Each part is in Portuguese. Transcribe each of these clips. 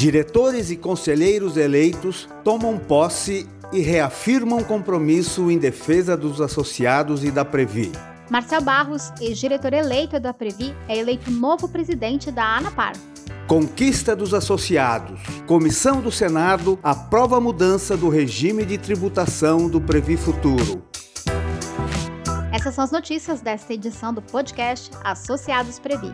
Diretores e conselheiros eleitos tomam posse e reafirmam compromisso em defesa dos associados e da Previ. Marcel Barros, ex-diretor eleito da Previ, é eleito novo presidente da ANAPAR. Conquista dos associados. Comissão do Senado aprova a mudança do regime de tributação do Previ Futuro. Essas são as notícias desta edição do podcast Associados Previ.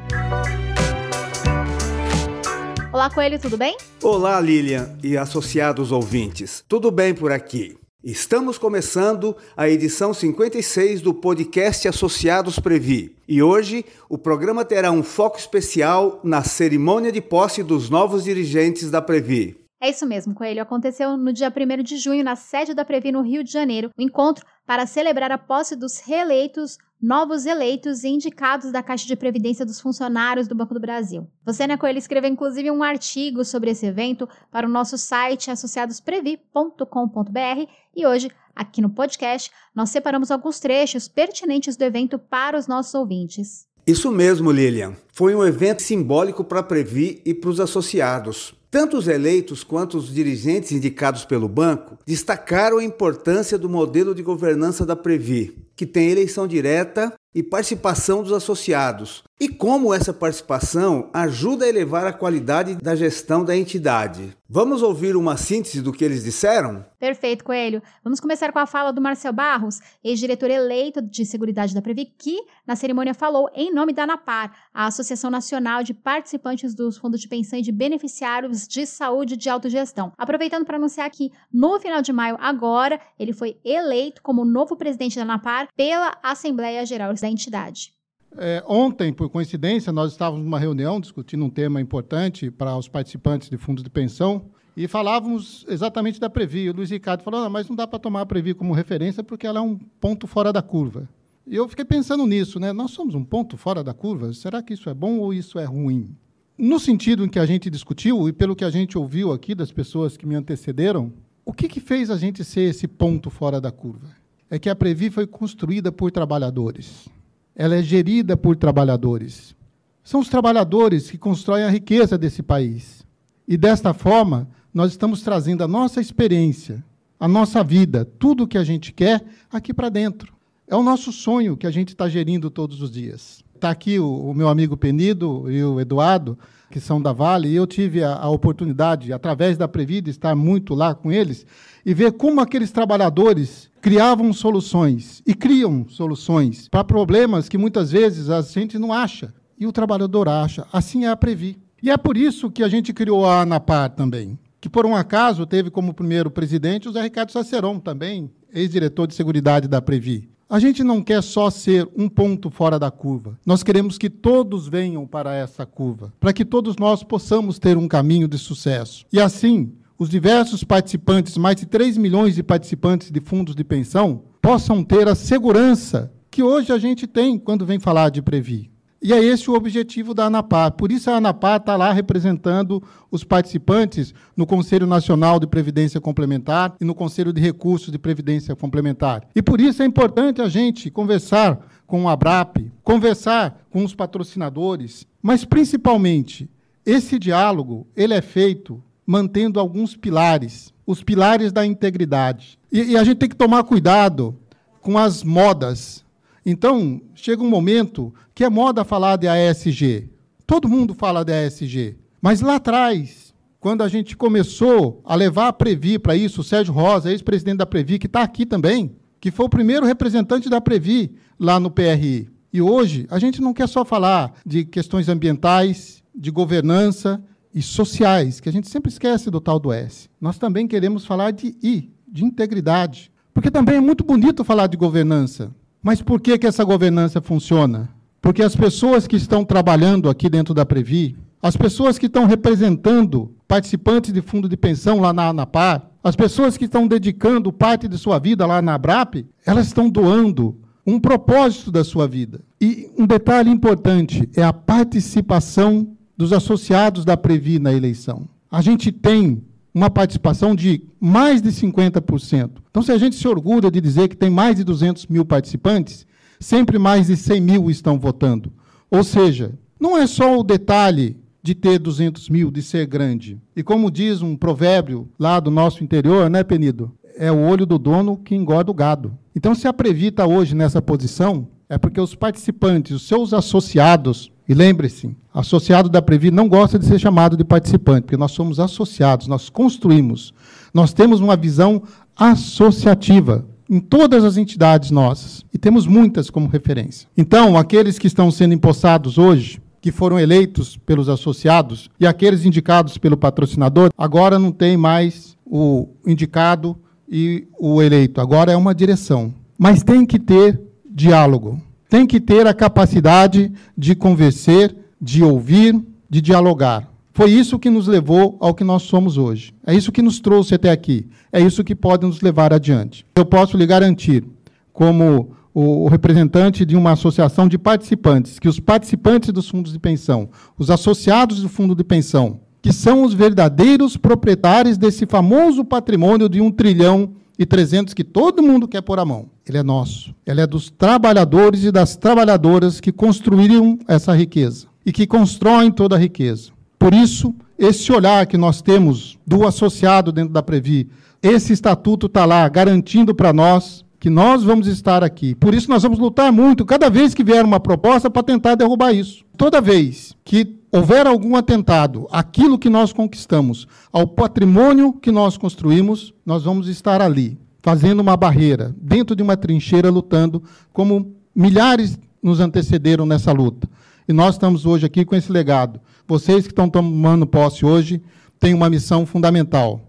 Olá, Coelho, tudo bem? Olá, Lilian e associados ouvintes. Tudo bem por aqui? Estamos começando a edição 56 do podcast Associados Previ. E hoje o programa terá um foco especial na cerimônia de posse dos novos dirigentes da Previ. É isso mesmo, Coelho. Aconteceu no dia 1 de junho, na sede da Previ, no Rio de Janeiro, o encontro para celebrar a posse dos reeleitos novos eleitos e indicados da Caixa de Previdência dos funcionários do Banco do Brasil. Você, né, Coelho, escreveu inclusive um artigo sobre esse evento para o nosso site associadosprevi.com.br e hoje, aqui no podcast, nós separamos alguns trechos pertinentes do evento para os nossos ouvintes. Isso mesmo, Lilian. Foi um evento simbólico para a Previ e para os associados. Tanto os eleitos quanto os dirigentes indicados pelo banco destacaram a importância do modelo de governança da Previ, que tem eleição direta e participação dos associados, e como essa participação ajuda a elevar a qualidade da gestão da entidade. Vamos ouvir uma síntese do que eles disseram? Perfeito, Coelho. Vamos começar com a fala do Marcel Barros, ex-diretor eleito de Seguridade da Previ, que na cerimônia falou em nome da ANAPAR, a Associação Nacional de Participantes dos Fundos de Pensão e de Beneficiários de Saúde de Autogestão. Aproveitando para anunciar que no final de maio, agora, ele foi eleito como novo presidente da ANAPAR pela Assembleia Geral da entidade. É, ontem, por coincidência, nós estávamos numa reunião discutindo um tema importante para os participantes de fundos de pensão e falávamos exatamente da Previ. O Luiz Ricardo falou, não, mas não dá para tomar a Previ como referência porque ela é um ponto fora da curva. E eu fiquei pensando nisso, né? Nós somos um ponto fora da curva? Será que isso é bom ou isso é ruim? No sentido em que a gente discutiu e pelo que a gente ouviu aqui das pessoas que me antecederam, o que, que fez a gente ser esse ponto fora da curva? É que a Previ foi construída por trabalhadores ela é gerida por trabalhadores. São os trabalhadores que constroem a riqueza desse país. E desta forma, nós estamos trazendo a nossa experiência, a nossa vida, tudo o que a gente quer aqui para dentro. É o nosso sonho que a gente está gerindo todos os dias. Está aqui o, o, meu amigo Penido e o Eduardo, que são da Vale, e eu tive a, a oportunidade, através da Previda, estar muito lá com eles e ver como aqueles trabalhadores criavam soluções e criam soluções para problemas que muitas vezes a gente não acha e o trabalhador acha. Assim é a Previ. E é por isso que a gente criou a ANAPAR também, que por um acaso teve como primeiro presidente o Zé Ricardo Saceron, também ex-diretor de Seguridade da Previ. A gente não quer só ser um ponto fora da curva. Nós queremos que todos venham para essa curva, para que todos nós possamos ter um caminho de sucesso. E assim, os diversos participantes, mais de 3 milhões de participantes de fundos de pensão, possam ter a segurança que hoje a gente tem quando vem falar de Previ. E é esse o objetivo da ANAPAR. Por isso a ANAPAR está lá representando os participantes no Conselho Nacional de Previdência Complementar e no Conselho de Recursos de Previdência Complementar. E por isso é importante a gente conversar com o ABRAP, conversar com os patrocinadores, mas principalmente esse diálogo ele é feito mantendo alguns pilares, os pilares da integridade. E, e a gente tem que tomar cuidado com as modas. Então, chega um momento que é moda falar de ASG. Todo mundo fala de ASG. Mas lá atrás, quando a gente começou a levar a Previ para isso, o Sérgio Rosa, ex-presidente da Previ, que está aqui também, que foi o primeiro representante da Previ lá no PRI. E hoje, a gente não quer só falar de questões ambientais, de governança, e sociais, que a gente sempre esquece do tal do S. Nós também queremos falar de I, de integridade. Porque também é muito bonito falar de governança. Mas por que, que essa governança funciona? Porque as pessoas que estão trabalhando aqui dentro da Previ, as pessoas que estão representando participantes de fundo de pensão lá na ANAPAR, as pessoas que estão dedicando parte de sua vida lá na ABRAP, elas estão doando um propósito da sua vida. E um detalhe importante é a participação dos associados da Previ na eleição. A gente tem uma participação de mais de 50%. Então, se a gente se orgulha de dizer que tem mais de 200 mil participantes, sempre mais de 100 mil estão votando. Ou seja, não é só o detalhe de ter 200 mil, de ser grande. E como diz um provérbio lá do nosso interior, né, Penido? É o olho do dono que engorda o gado. Então, se a Previ está hoje nessa posição, é porque os participantes, os seus associados, e lembre-se, associado da Previ não gosta de ser chamado de participante, porque nós somos associados, nós construímos. Nós temos uma visão associativa em todas as entidades nossas, e temos muitas como referência. Então, aqueles que estão sendo empossados hoje, que foram eleitos pelos associados, e aqueles indicados pelo patrocinador, agora não tem mais o indicado e o eleito, agora é uma direção. Mas tem que ter diálogo, tem que ter a capacidade de convencer, de ouvir, de dialogar. Foi isso que nos levou ao que nós somos hoje. É isso que nos trouxe até aqui. É isso que pode nos levar adiante. Eu posso lhe garantir, como o representante de uma associação de participantes, que os participantes dos fundos de pensão, os associados do fundo de pensão, que são os verdadeiros proprietários desse famoso patrimônio de um trilhão e trezentos que todo mundo quer pôr a mão. Ele é nosso. Ele é dos trabalhadores e das trabalhadoras que construíram essa riqueza e que constroem toda a riqueza. Por isso, esse olhar que nós temos do associado dentro da Previ, esse estatuto está lá garantindo para nós que nós vamos estar aqui. Por isso, nós vamos lutar muito, cada vez que vier uma proposta, para tentar derrubar isso. Toda vez que houver algum atentado aquilo que nós conquistamos, ao patrimônio que nós construímos, nós vamos estar ali, fazendo uma barreira, dentro de uma trincheira, lutando, como milhares nos antecederam nessa luta. E nós estamos hoje aqui com esse legado. Vocês que estão tomando posse hoje têm uma missão fundamental.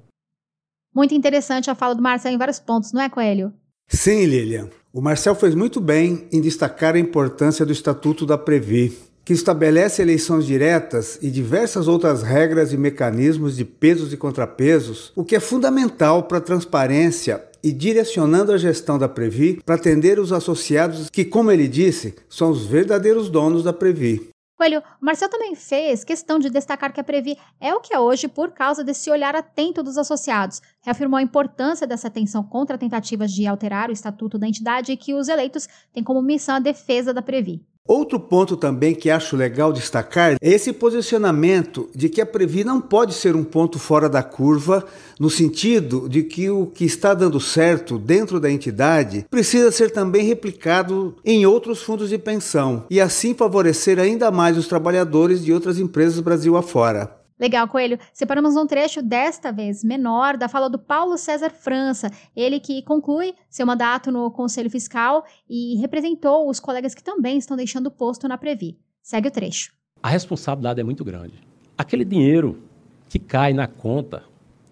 Muito interessante a fala do Marcel em vários pontos, não é, Coelho? Sim, Lilian. O Marcel fez muito bem em destacar a importância do Estatuto da Previ, que estabelece eleições diretas e diversas outras regras e mecanismos de pesos e contrapesos, o que é fundamental para a transparência e direcionando a gestão da Previ para atender os associados que, como ele disse, são os verdadeiros donos da Previ. Coelho, o Marcel também fez questão de destacar que a Previ é o que é hoje por causa desse olhar atento dos associados. Reafirmou a importância dessa atenção contra tentativas de alterar o estatuto da entidade e que os eleitos têm como missão a defesa da Previ. Outro ponto também que acho legal destacar é esse posicionamento de que a Previ não pode ser um ponto fora da curva, no sentido de que o que está dando certo dentro da entidade precisa ser também replicado em outros fundos de pensão e assim favorecer ainda mais os trabalhadores de outras empresas Brasil afora. Legal, Coelho. Separamos um trecho, desta vez menor, da fala do Paulo César França, ele que conclui seu mandato no Conselho Fiscal e representou os colegas que também estão deixando o posto na Previ. Segue o trecho. A responsabilidade é muito grande. Aquele dinheiro que cai na conta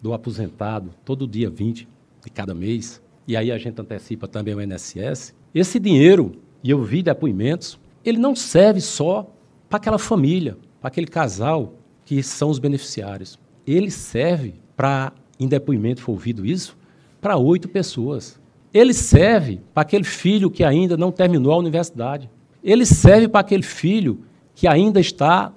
do aposentado todo dia 20 de cada mês, e aí a gente antecipa também o INSS, esse dinheiro, e eu vi depoimentos, ele não serve só para aquela família, para aquele casal que são os beneficiários. Ele serve para, em depoimento foi ouvido isso, para oito pessoas. Ele serve para aquele filho que ainda não terminou a universidade. Ele serve para aquele filho que ainda está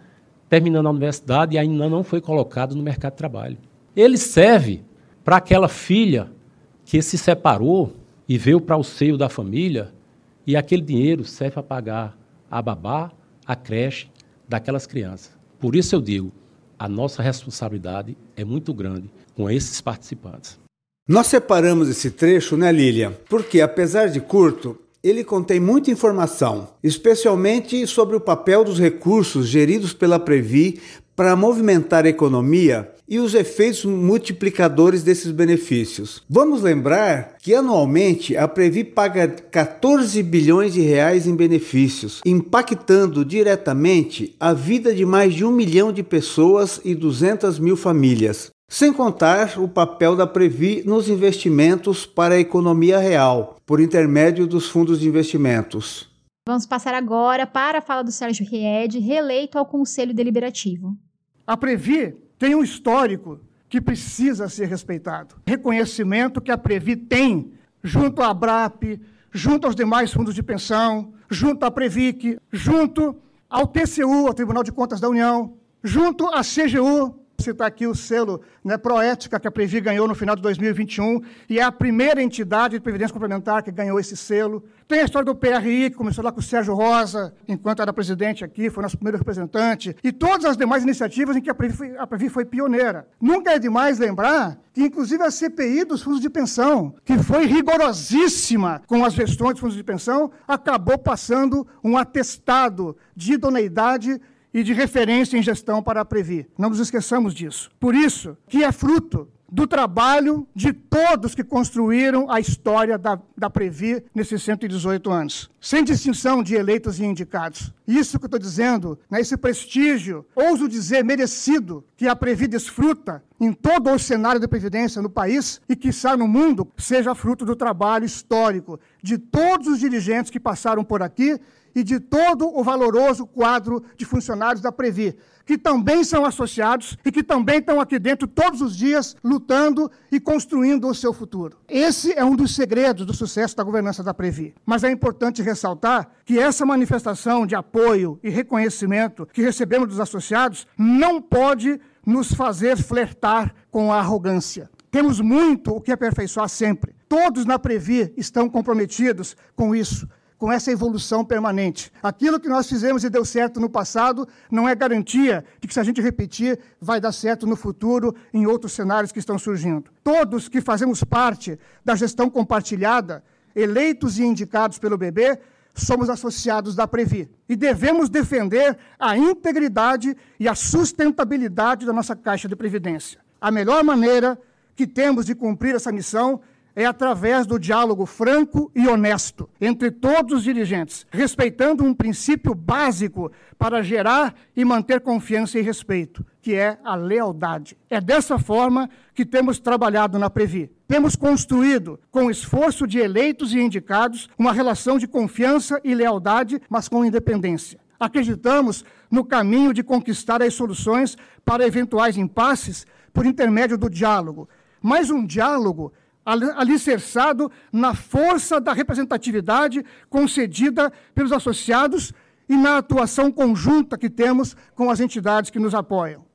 terminando a universidade e ainda não foi colocado no mercado de trabalho. Ele serve para aquela filha que se separou e veio para o seio da família e aquele dinheiro serve para pagar a babá, a creche daquelas crianças. Por isso eu digo, a nossa responsabilidade é muito grande com esses participantes. Nós separamos esse trecho, né, Lilian? Porque, apesar de curto, ele contém muita informação, especialmente sobre o papel dos recursos geridos pela Previ para movimentar a economia e os efeitos multiplicadores desses benefícios. Vamos lembrar que anualmente a Previ paga 14 bilhões de reais em benefícios, impactando diretamente a vida de mais de um milhão de pessoas e 200 mil famílias. Sem contar o papel da Previ nos investimentos para a economia real, por intermédio dos fundos de investimentos. Vamos passar agora para a fala do Sérgio Ried, reeleito ao Conselho Deliberativo. A Previ tem um histórico que precisa ser respeitado. Reconhecimento que a Previ tem junto à ABRAP, junto aos demais fundos de pensão, junto à Previc, junto ao TCU, ao Tribunal de Contas da União, junto à CGU, citar aqui o selo né, Proética que a Previ ganhou no final de 2021 e é a primeira entidade de previdência complementar que ganhou esse selo. Tem a história do PRI, que começou lá com o Sérgio Rosa, enquanto era presidente aqui, foi nosso primeiro representante, e todas as demais iniciativas em que a Previ foi, a Previ foi pioneira. Nunca é demais lembrar que, inclusive, a CPI dos fundos de pensão, que foi rigorosíssima com as gestões dos fundos de pensão, acabou passando um atestado de idoneidade e de referência em gestão para a Previ. Não nos esqueçamos disso. Por isso, que é fruto do trabalho de todos que construíram a história da, da Previ nesses 118 anos, sem distinção de eleitos e indicados. Isso que eu estou dizendo, né, esse prestígio, ouso dizer, merecido, que a Previ desfruta em todo o cenário de previdência no país e que está no mundo, seja fruto do trabalho histórico de todos os dirigentes que passaram por aqui e de todo o valoroso quadro de funcionários da Previ, que também são associados e que também estão aqui dentro todos os dias lutando e construindo o seu futuro. Esse é um dos segredos do sucesso da governança da Previ. Mas é importante ressaltar que essa manifestação de apoio e reconhecimento que recebemos dos associados não pode nos fazer flertar com a arrogância. Temos muito o que aperfeiçoar sempre. Todos na Previ estão comprometidos com isso com essa evolução permanente. Aquilo que nós fizemos e deu certo no passado não é garantia de que, se a gente repetir, vai dar certo no futuro em outros cenários que estão surgindo. Todos que fazemos parte da gestão compartilhada, eleitos e indicados pelo BB, somos associados da Previ e devemos defender a integridade e a sustentabilidade da nossa caixa de previdência. A melhor maneira que temos de cumprir essa missão é através do diálogo franco e honesto entre todos os dirigentes, respeitando um princípio básico para gerar e manter confiança e respeito, que é a lealdade. É dessa forma que temos trabalhado na Previ. Temos construído, com esforço de eleitos e indicados, uma relação de confiança e lealdade, mas com independência. Acreditamos no caminho de conquistar as soluções para eventuais impasses por intermédio do diálogo, mas um diálogo alicerçado na força da representatividade concedida pelos associados e na atuação conjunta que temos com as entidades que nos apoiam.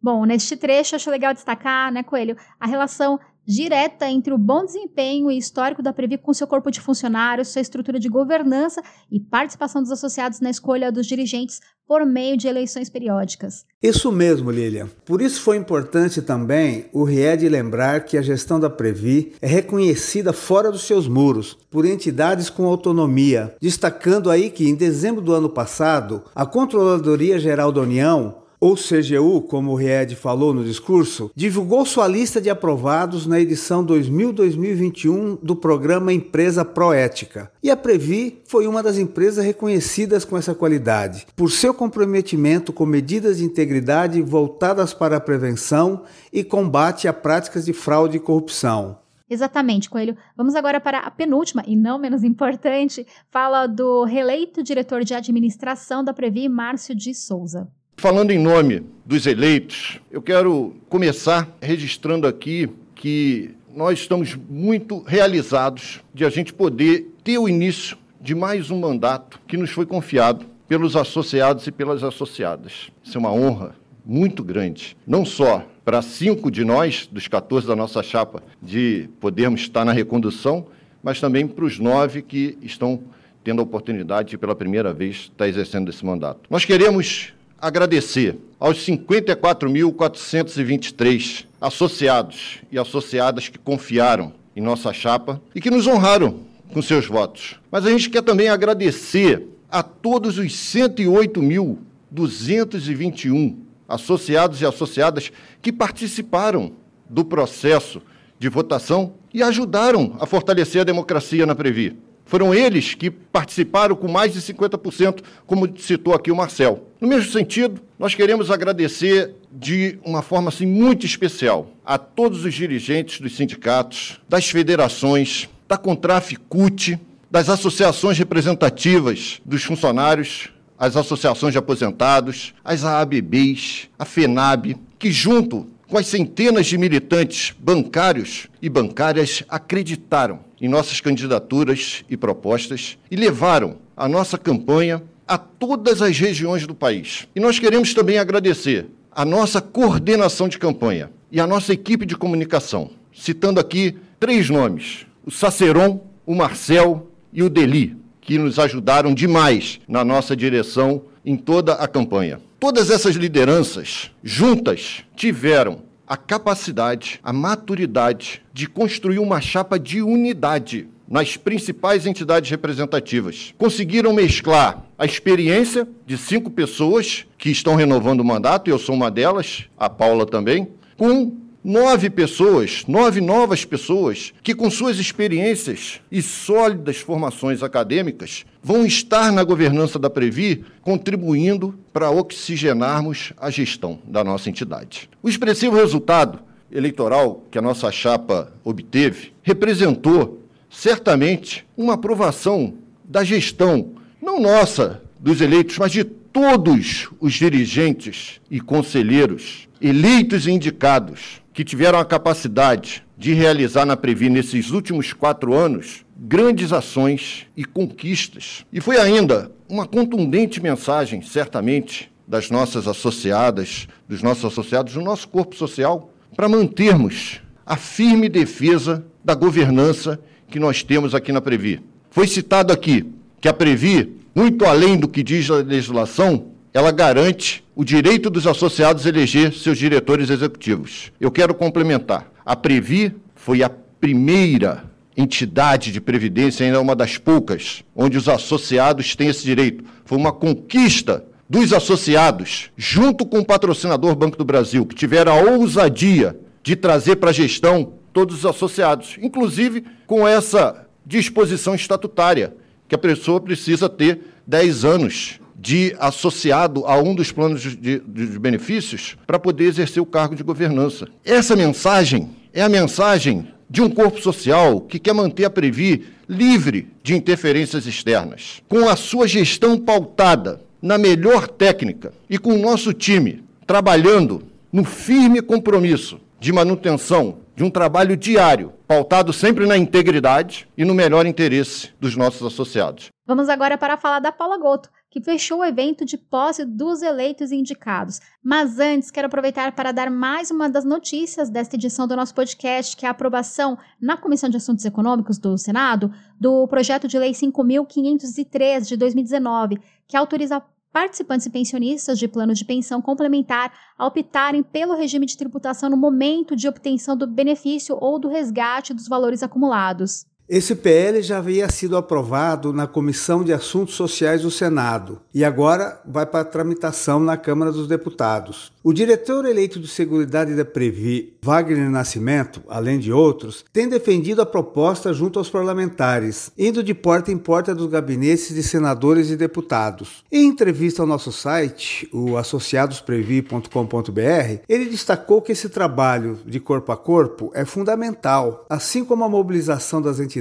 Bom, neste trecho, acho legal destacar, né, Coelho, a relação direta entre o bom desempenho e histórico da Previ com seu corpo de funcionários, sua estrutura de governança e participação dos associados na escolha dos dirigentes por meio de eleições periódicas. Isso mesmo, Lilian. Por isso foi importante também o RIED lembrar que a gestão da Previ é reconhecida fora dos seus muros por entidades com autonomia, destacando aí que em dezembro do ano passado, a Controladoria Geral da União ou CGU, como o Ried falou no discurso, divulgou sua lista de aprovados na edição 2000-2021 do programa Empresa Proética. E a Previ foi uma das empresas reconhecidas com essa qualidade, por seu comprometimento com medidas de integridade voltadas para a prevenção e combate a práticas de fraude e corrupção. Exatamente, Coelho. Vamos agora para a penúltima e não menos importante, fala do reeleito diretor de administração da Previ, Márcio de Souza. Falando em nome dos eleitos, eu quero começar registrando aqui que nós estamos muito realizados de a gente poder ter o início de mais um mandato que nos foi confiado pelos associados e pelas associadas. Isso é uma honra muito grande, não só para cinco de nós, dos 14 da nossa chapa, de podermos estar na recondução, mas também para os nove que estão tendo a oportunidade de, pela primeira vez, estar exercendo esse mandato. Nós queremos agradecer aos 54.423 associados e associadas que confiaram em nossa chapa e que nos honraram com seus votos. Mas a gente quer também agradecer a todos os 108.221 associados e associadas que participaram do processo de votação e ajudaram a fortalecer a democracia na Previ. Foram eles que participaram com mais de 50%, como citou aqui o Marcel. No mesmo sentido, nós queremos agradecer de uma forma assim, muito especial a todos os dirigentes dos sindicatos, das federações, da Contraficute, das associações representativas dos funcionários, as associações de aposentados, as AABBs, a FENAB, que junto com as centenas de militantes bancários e bancárias acreditaram em nossas candidaturas e propostas e levaram a nossa campanha a todas as regiões do país. E nós queremos também agradecer a nossa coordenação de campanha e a nossa equipe de comunicação, citando aqui três nomes: o Saceron, o Marcel e o Deli, que nos ajudaram demais na nossa direção em toda a campanha. Todas essas lideranças juntas tiveram a capacidade, a maturidade de construir uma chapa de unidade nas principais entidades representativas. Conseguiram mesclar a experiência de cinco pessoas que estão renovando o mandato, e eu sou uma delas, a Paula também, com nove pessoas, nove novas pessoas, que com suas experiências e sólidas formações acadêmicas vão estar na governança da Previ, contribuindo para oxigenarmos a gestão da nossa entidade. O expressivo resultado eleitoral que a nossa chapa obteve representou certamente uma aprovação da gestão, não nossa, dos eleitos, mas de todos os dirigentes e conselheiros eleitos e indicados que tiveram a capacidade de realizar na Previ nesses últimos quatro anos grandes ações e conquistas. E foi ainda uma contundente mensagem, certamente, das nossas associadas, dos nossos associados, do nosso corpo social, para mantermos a firme defesa da governança que nós temos aqui na Previ. Foi citado aqui que a Previ, muito além do que diz a legislação, ela garante o direito dos associados a eleger seus diretores executivos. Eu quero complementar. A Previ foi a primeira entidade de previdência, ainda uma das poucas, onde os associados têm esse direito. Foi uma conquista dos associados, junto com o patrocinador Banco do Brasil, que tiveram a ousadia de trazer para a gestão todos os associados, inclusive com essa disposição estatutária, que a pessoa precisa ter 10 anos de associado a um dos planos de, de benefícios para poder exercer o cargo de governança. Essa mensagem é a mensagem de um corpo social que quer manter a Previ livre de interferências externas, com a sua gestão pautada na melhor técnica e com o nosso time trabalhando no firme compromisso de manutenção de um trabalho diário, pautado sempre na integridade e no melhor interesse dos nossos associados. Vamos agora para falar da Paula Goto, que fechou o evento de posse dos eleitos indicados. Mas antes, quero aproveitar para dar mais uma das notícias desta edição do nosso podcast, que é a aprovação na Comissão de Assuntos Econômicos do Senado do projeto de lei 55.503 de 2019, que autoriza participantes e pensionistas de plano de pensão complementar a optarem pelo regime de tributação no momento de obtenção do benefício ou do resgate dos valores acumulados. Esse PL já havia sido aprovado na Comissão de Assuntos Sociais do Senado e agora vai para tramitação na Câmara dos Deputados. O diretor eleito de Seguridade da Previ, Wagner Nascimento, além de outros, tem defendido a proposta junto aos parlamentares, indo de porta em porta dos gabinetes de senadores e deputados. Em entrevista ao nosso site, o associadosprevi.com.br, ele destacou que esse trabalho de corpo a corpo é fundamental, assim como a mobilização das entidades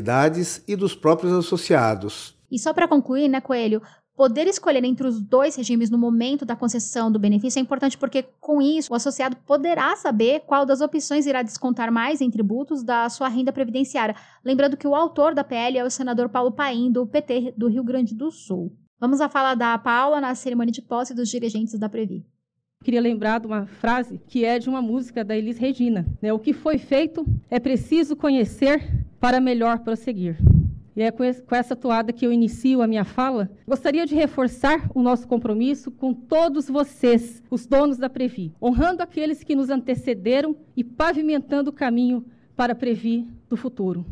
e dos próprios associados. E só para concluir, né, Coelho, Poder escolher entre os dois regimes no momento da concessão do benefício é importante porque, com isso, o associado poderá saber qual das opções irá descontar mais em tributos da sua renda previdenciária. Lembrando que o autor da PL é o senador Paulo Paim, do PT do Rio Grande do Sul. Vamos à fala da Paula na cerimônia de posse dos dirigentes da Previ. Queria lembrar de uma frase que é de uma música da Elis Regina. Né? O que foi feito é preciso conhecer para melhor prosseguir. E é com essa toada que eu inicio a minha fala. Gostaria de reforçar o nosso compromisso com todos vocês, os donos da Previ, honrando aqueles que nos antecederam e pavimentando o caminho para a Previ do futuro.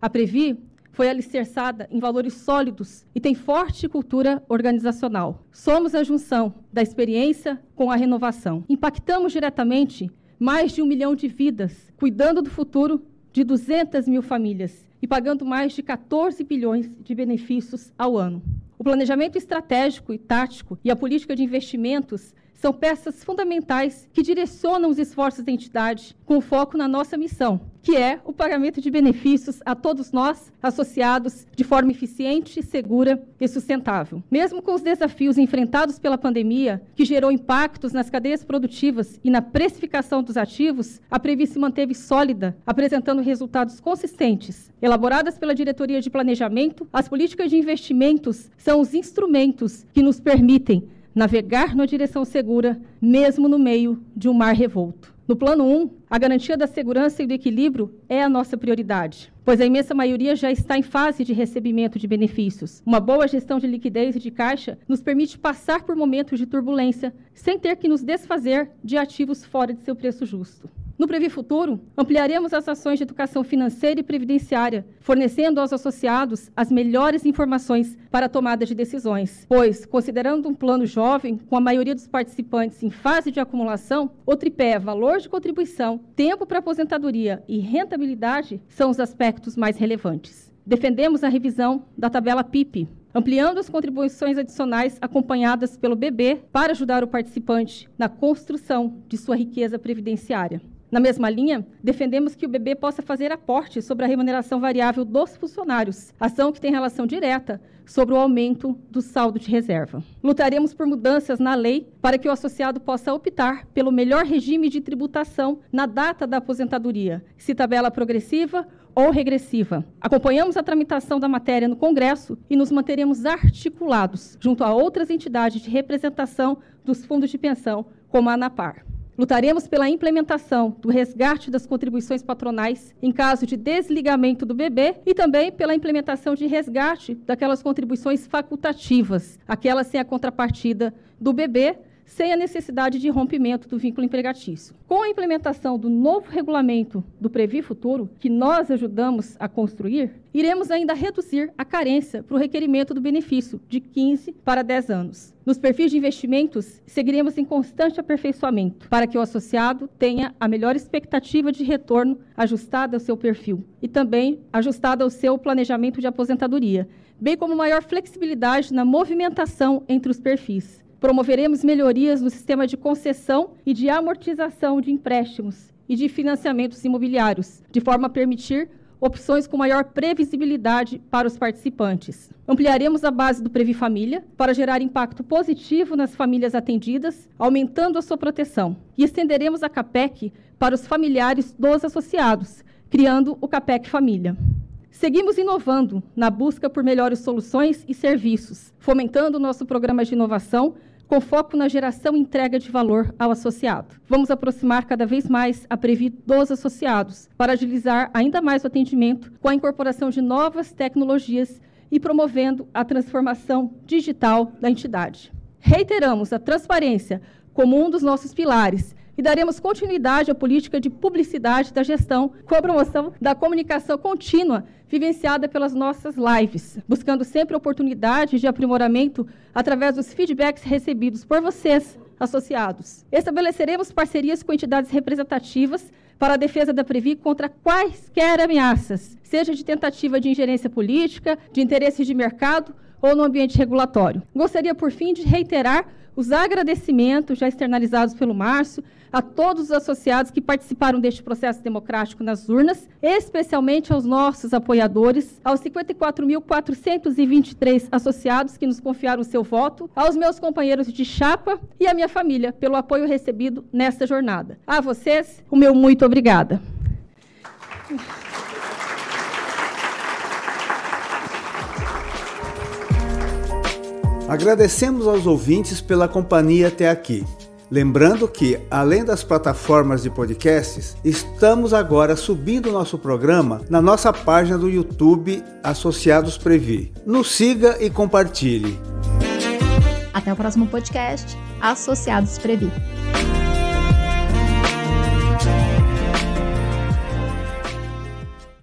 A Previ foi alicerçada em valores sólidos e tem forte cultura organizacional. Somos a junção da experiência com a renovação. Impactamos diretamente mais de um milhão de vidas, cuidando do futuro de 200 mil famílias e pagando mais de 14 bilhões de benefícios ao ano. O planejamento estratégico e tático e a política de investimentos são peças fundamentais que direcionam os esforços da entidade com foco na nossa missão, que é o pagamento de benefícios a todos nós, associados, de forma eficiente, segura e sustentável. Mesmo com os desafios enfrentados pela pandemia, que gerou impactos nas cadeias produtivas e na precificação dos ativos, a Previ se manteve sólida, apresentando resultados consistentes. Elaboradas pela Diretoria de Planejamento, as políticas de investimentos são os instrumentos que nos permitem navegar na direção segura, mesmo no meio de um mar revolto. No plano 1, a garantia da segurança e do equilíbrio é a nossa prioridade, pois a imensa maioria já está em fase de recebimento de benefícios. Uma boa gestão de liquidez e de caixa nos permite passar por momentos de turbulência sem ter que nos desfazer de ativos fora de seu preço justo. No Previ Futuro, ampliaremos as ações de educação financeira e previdenciária, fornecendo aos associados as melhores informações para a tomada de decisões, pois, considerando um plano jovem, com a maioria dos participantes em fase de acumulação, o tripé valor de contribuição, tempo para aposentadoria e rentabilidade são os aspectos mais relevantes. Defendemos a revisão da tabela PIP, ampliando as contribuições adicionais acompanhadas pelo BB para ajudar o participante na construção de sua riqueza previdenciária. Na mesma linha, defendemos que o BB possa fazer aporte sobre a remuneração variável dos funcionários, ação que tem relação direta sobre o aumento do saldo de reserva. Lutaremos por mudanças na lei para que o associado possa optar pelo melhor regime de tributação na data da aposentadoria, se tabela progressiva ou regressiva. Acompanhamos a tramitação da matéria no Congresso e nos manteremos articulados junto a outras entidades de representação dos fundos de pensão, como a ANAPAR. Lutaremos pela implementação do resgate das contribuições patronais em caso de desligamento do bebê e também pela implementação de resgate daquelas contribuições facultativas, aquelas sem a contrapartida do bebê, sem a necessidade de rompimento do vínculo empregatício. Com a implementação do novo regulamento do Previ Futuro, que nós ajudamos a construir, iremos ainda reduzir a carência para o requerimento do benefício de 15 para 10 anos. Nos perfis de investimentos, seguiremos em constante aperfeiçoamento para que o associado tenha a melhor expectativa de retorno ajustada ao seu perfil e também ajustada ao seu planejamento de aposentadoria, bem como maior flexibilidade na movimentação entre os perfis. Promoveremos melhorias no sistema de concessão e de amortização de empréstimos e de financiamentos imobiliários, de forma a permitir opções com maior previsibilidade para os participantes. Ampliaremos a base do Previ Família para gerar impacto positivo nas famílias atendidas, aumentando a sua proteção. E estenderemos a CAPEC para os familiares dos associados, criando o CAPEC Família. Seguimos inovando na busca por melhores soluções e serviços, fomentando o nosso programa de inovação com foco na geração e entrega de valor ao associado. Vamos aproximar cada vez mais a Previ dos associados, para agilizar ainda mais o atendimento com a incorporação de novas tecnologias e promovendo a transformação digital da entidade. Reiteramos a transparência como um dos nossos pilares e daremos continuidade à política de publicidade da gestão com a promoção da comunicação contínua vivenciada pelas nossas lives, buscando sempre oportunidades de aprimoramento através dos feedbacks recebidos por vocês, associados. Estabeleceremos parcerias com entidades representativas para a defesa da Previ contra quaisquer ameaças, seja de tentativa de ingerência política, de interesses de mercado ou no ambiente regulatório. Gostaria, por fim, de reiterar os agradecimentos já externalizados pelo Márcio a todos os associados que participaram deste processo democrático nas urnas, especialmente aos nossos apoiadores, aos 54.423 associados que nos confiaram o seu voto, aos meus companheiros de chapa e à minha família pelo apoio recebido nesta jornada. A vocês, o meu muito obrigada. Agradecemos aos ouvintes pela companhia até aqui. Lembrando que, além das plataformas de podcasts, estamos agora subindo nosso programa na nossa página do YouTube Associados Previ. Nos siga e compartilhe. Até o próximo podcast Associados Previ.